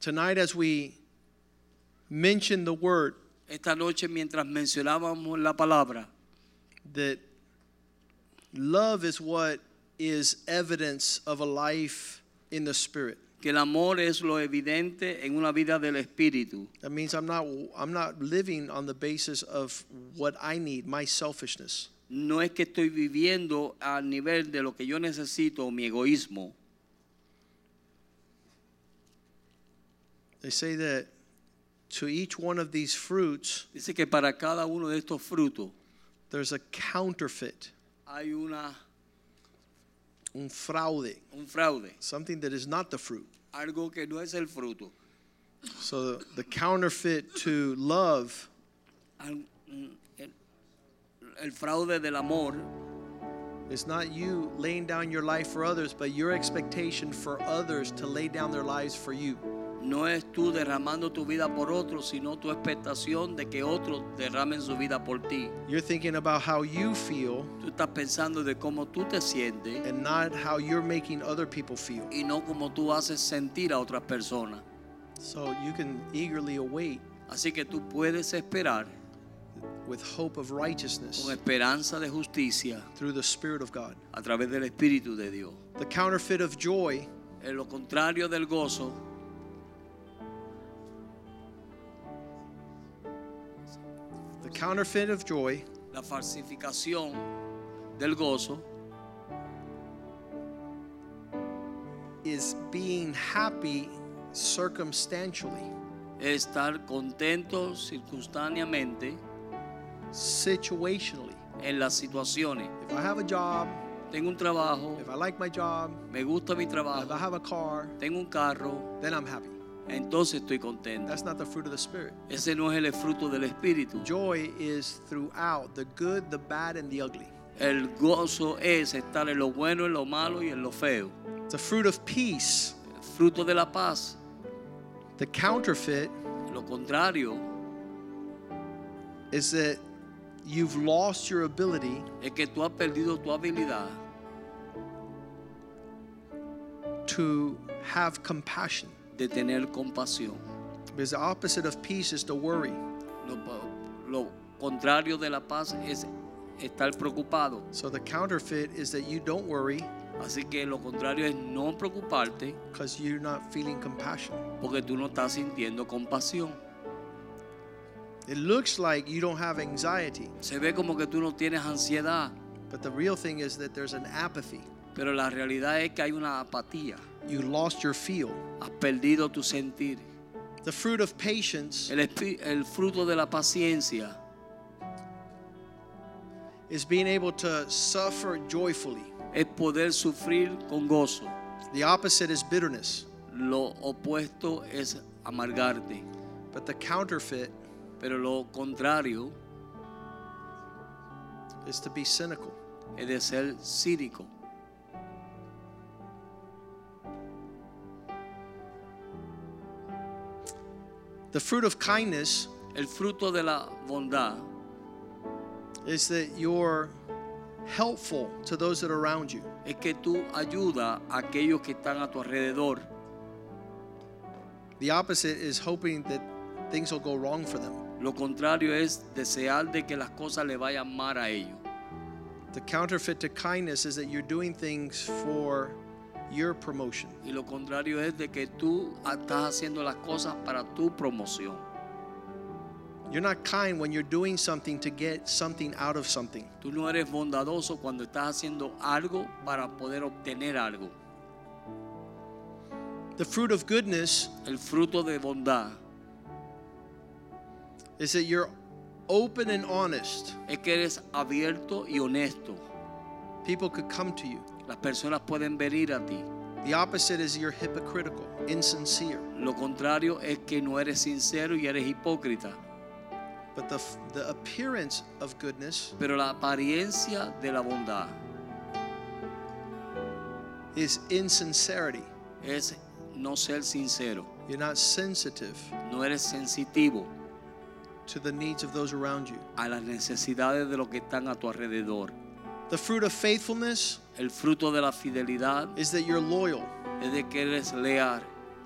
Tonight, as we mention the word Esta noche mientras mencionábamos la palabra, that love is what is evidence of a life in the Spirit. que el amor es lo evidente en una vida del Espíritu. That means I'm not I'm not living on the basis of what I need, my selfishness. No es que estoy viviendo a nivel de lo que yo necesito o mi egoísmo. They say that to each one of these fruits Dice que para cada uno de estos frutos there's a counterfeit, hay una, un fraude, un fraude, something that is not the fruit. algo que no es el fruto. So the, the counterfeit to love Al- mm, El, el fraude del amor It's not you laying down your life for others, but your expectation for others to lay down their lives for you. No es tú derramando tu vida por otros, sino tu expectación de que otros derramen su vida por ti. You're thinking about how you feel Tú estás pensando de cómo tú te sientes and not how you're making other people feel. y no cómo tú haces sentir a otras personas. So you can eagerly await Así que tú puedes esperar with hope of righteousness con esperanza de justicia through the Spirit of God. a través del Espíritu de Dios. The counterfeit of joy En lo contrario del gozo, The counterfeit of joy la falsificación del gozo is being happy circumstantially, es estar contento circunstancialmente situationally. en las situaciones. If I have a job, Tengo un trabajo, if I like my job, me gusta mi trabajo. if I have a car, tengo un carro, then I'm happy. Entonces estoy contento. That's not the fruit of the Spirit. Ese no es el fruto del Espíritu. Joy is throughout the good, the bad, and the ugly. El gozo es estar en lo bueno, en lo malo y en lo feo. It's a fruit of peace. El fruto de la paz. The counterfeit Lo contrario is that you've lost your ability es que tú has perdido tu habilidad to have compassion. De tener compasión. Because the opposite of peace is to worry. Lo, lo contrario de la paz es estar preocupado. So the counterfeit is that you don't worry Así que lo contrario es no preocuparte because you're not feeling compassion. porque tú no estás sintiendo compasión. It looks like you don't have anxiety, Se ve como que tú no tienes ansiedad, but the real thing is that there's an apathy. pero la realidad es que hay una apatía. You lost your feel. Has perdido tu sentir. The fruit of patience El, el fruto de la paciencia is being able to suffer joyfully. es poder sufrir con gozo. The opposite is bitterness, Lo opuesto es amargarte, but the counterfeit pero lo contrario is to be cynical. es de ser cínico. The fruit of kindness El fruto de la bondad is that you're helpful to those that are around you. es que tú ayudas a aquellos que están a tu alrededor. The opposite is hoping that things will go wrong for them. Lo contrario es desear de que las cosas le vayan mal a ellos. The counterfeit to kindness is that you're doing things for your promotion. Y lo contrario es de que tú estás haciendo las cosas para tu promoción. You're not kind when you're doing something to get something out of something. Tú no eres bondadoso cuando estás haciendo algo para poder obtener algo. The fruit of goodness El fruto de bondad is that you're open and honest. es que eres abierto y honesto. People could come to you. Las personas pueden venir a ti. The opposite is you're hypocritical, insincere. Lo contrario es que no eres sincero y eres hipócrita. But the, the appearance of goodness Pero la apariencia de la bondad is insincerity. es no ser sincero. You're not sensitive No eres sensitivo to the needs of those around you. a las necesidades de los que están a tu alrededor. The fruit of faithfulness El fruto de la fidelidad is that you're loyal, es de que eres leal,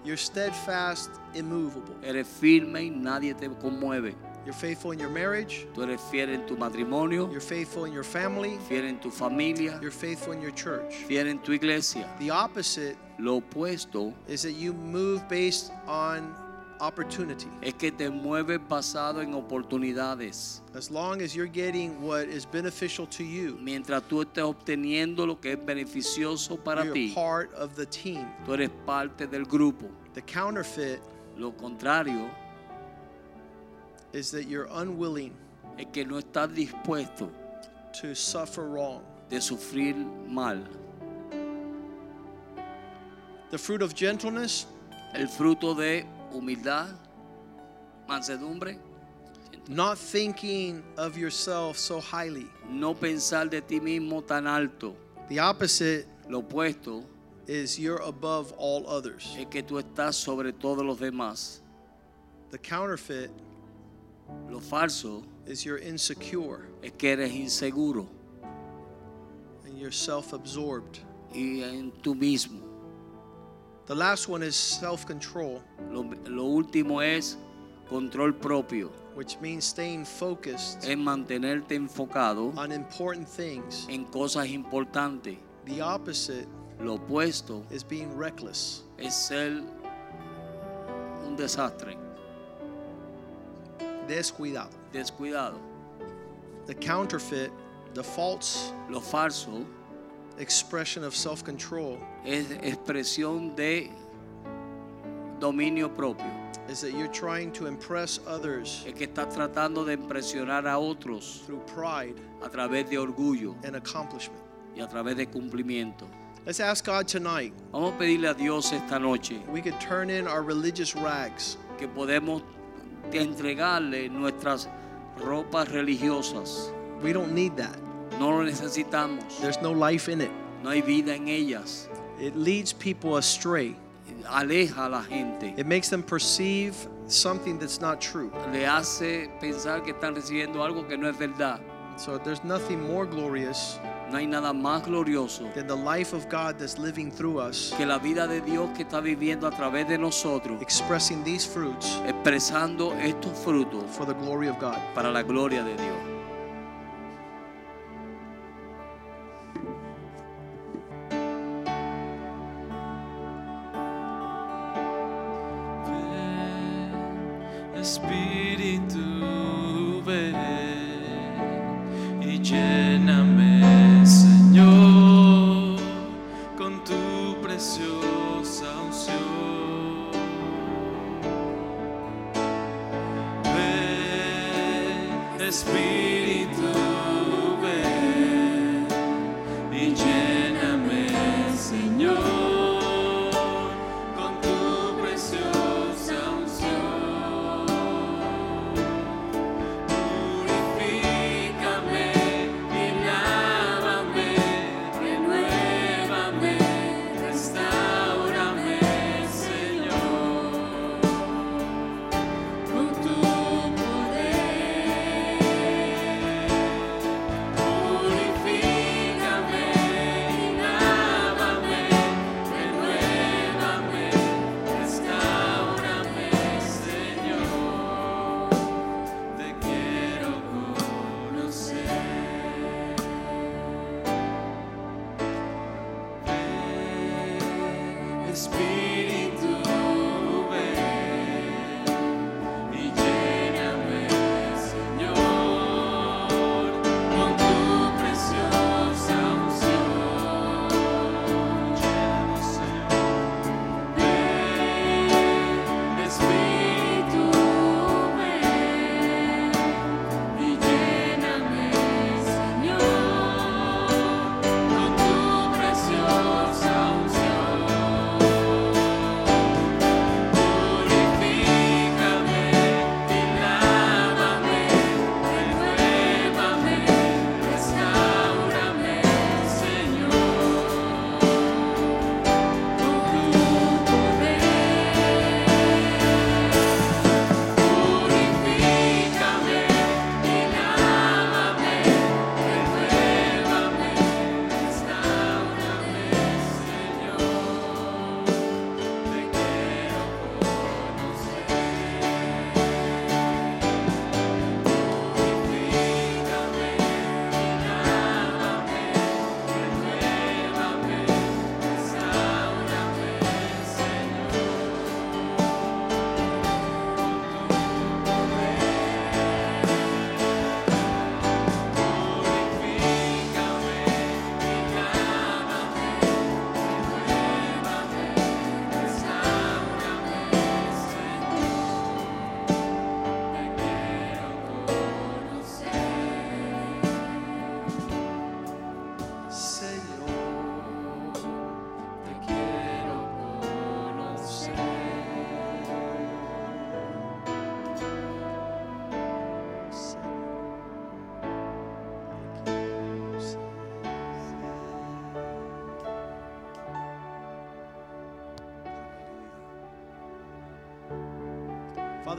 you're steadfast, immovable. eres firme y nadie te conmueve. You're faithful in your marriage, Tú eres fiel en tu matrimonio, you're faithful in your family, fiel en tu familia, you're faithful in your church. fiel en tu iglesia. The opposite Lo opuesto is that you move based on opportunity. es que te mueves basado en oportunidades. As long as you're getting what is beneficial to you, Mientras tú estés obteniendo lo que es beneficioso para you're ti, part of the team. tú eres parte del grupo. The counterfeit Lo contrario is that you're unwilling es que no estás dispuesto to suffer wrong. de sufrir mal. The fruit of gentleness El fruto de humildad, mansedumbre, not thinking of yourself so highly. No pensar de ti mismo tan alto. The opposite Lo opuesto is you're above all others. es que tú estás sobre todos los demás. The counterfeit Lo falso is you're insecure es que eres inseguro and you're self absorbed. y en tú mismo. The last one is self control, Lo, lo último es control propio, which means staying focused es mantenerte enfocado on important things. en cosas importantes. The opposite Lo opuesto is being reckless. es ser un desastre, Descuidado. descuidado. The counterfeit, the false Lo falso expression of self control, es expresión de dominio propio. is that you're trying to impress others Es que estás tratando de impresionar a otros through pride a través de orgullo and accomplishment. y a través de cumplimiento. Let's ask God tonight. Vamos a pedirle a Dios esta noche We could turn in our religious rags que podemos entregarle nuestras ropas religiosas. We don't need that. No lo necesitamos. There's no life in it. No hay vida en ellas. It leads people astray. Aleja a la gente. It makes them perceive something that's not true. Le hace pensar que están recibiendo algo que no es verdad. So there's nothing more glorious No hay nada más glorioso than the life of God that's living through us, que la vida de Dios que está viviendo a través de nosotros, expressing these fruits expresando estos frutos for the glory of God. para la gloria de Dios. Espírito.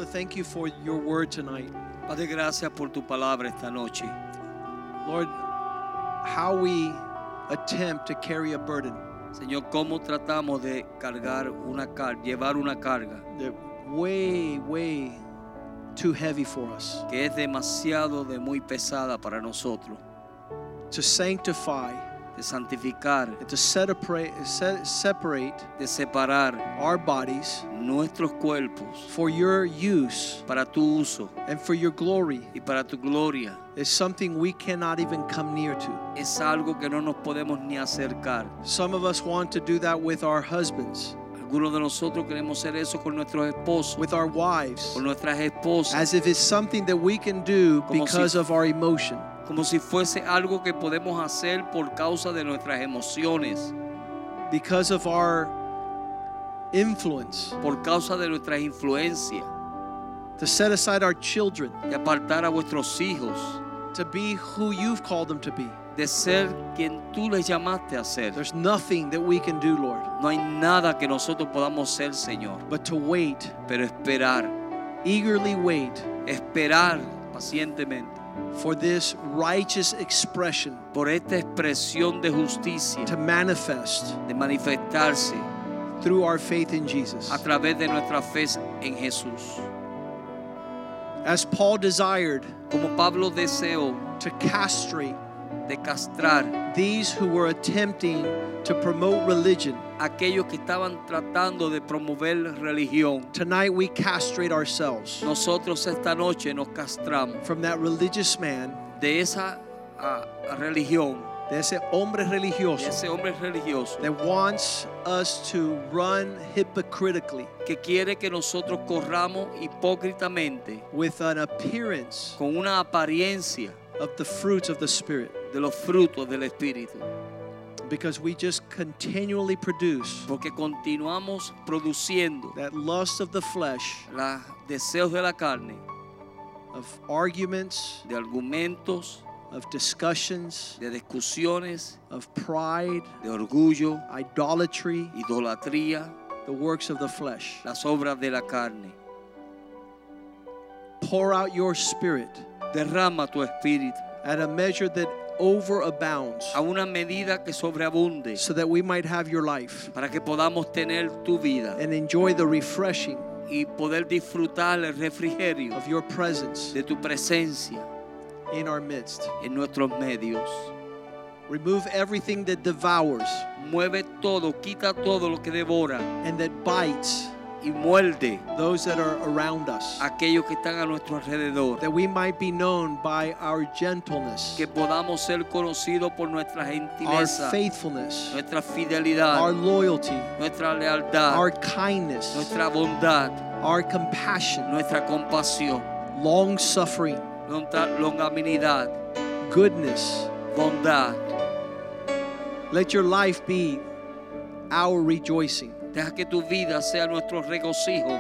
Father, thank you for your word tonight. Padre, gracias por tu palabra esta noche. Lord, how we attempt to carry a burden Señor, cómo tratamos de cargar una carga, llevar una carga way, way too heavy for us. que es demasiado de muy pesada para nosotros. To sanctify De santificar, and to set apra- se- separate de separar our bodies nuestros cuerpos for your use para tu uso and for your glory y para tu gloria is something we cannot even come near to. es algo que no nos podemos ni acercar. Some of us want to do that with our husbands, Algunos de nosotros queremos hacer eso con nuestros esposos, with our wives, con nuestras esposas, as if it's something that we can do Como si- because of our emotion. Como si fuese algo que podemos hacer por causa de nuestras emociones, because of our influence, por causa de nuestras influencias, to set aside our children, de apartar a vuestros hijos, to be who you've called them to be. de ser quien tú les llamaste a ser. There's nothing that we can do, Lord, No hay nada que nosotros podamos ser, Señor, but to wait, pero esperar, eagerly wait. Esperar pacientemente for this righteous expression por esta expresión de justicia, to manifest de manifestarse through our faith in Jesus. a través de nuestra fe en Jesús. As Paul desired Como Pablo deseó to castrate de castrar these who were attempting to promote religion, aquellos que estaban tratando de promover religión, tonight we castrate ourselves nosotros esta noche nos castramos from that religious man, de esa ah, religión, de ese hombre de religioso ese hombre religioso that wants us to run hypocritically que quiere que nosotros corramos hipócritamente with an appearance con una apariencia of the fruits of the Spirit de los frutos del Espíritu, because we just continually produce porque continuamos produciendo that lust of the flesh, los deseos de la carne, of arguments, de argumentos, of discussions, de discusiones, of pride, de orgullo, idolatry, idolatría, the works of the flesh. las obras de la carne. Pour out your Spirit Derrama tu espíritu at a measure that overabounds a una medida que sobreabunde so that we might have your life para que podamos tener tu vida and enjoy the refreshing y poder disfrutar el refrigerio of your presence de tu presencia in our midst. en nuestros medios. Remove everything that devours Mueve todo, quita todo lo que devora and that bites y muerde those that are around us, aquellos que están a nuestro alrededor. that we might be known by our gentleness, Que podamos ser conocidos por nuestra our faithfulness, nuestra our loyalty, nuestra lealtad, our kindness, nuestra bondad, our compassion, nuestra compasión, long suffering, nuestra longanimidad, goodness. bondad. Let your life be our rejoicing Deja que tu vida sea nuestro regocijo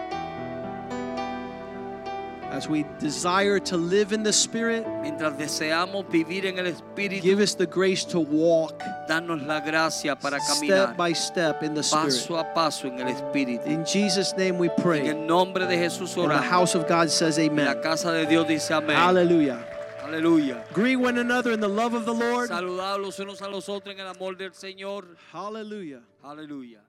as we desire to live in the Spirit. mientras deseamos vivir en el Espíritu. Give us the grace to walk Danos la gracia para step by step in the Spirit. paso a paso en el Espíritu. In Jesus' name we En pray. el nombre de Jesús And the house of God says amen. la casa de Dios dice amén. Hallelujah. Aleluya. Greet one another in the love of the Lord. Saludar los unos a los otros en el amor del Señor. Hallelujah. Aleluya.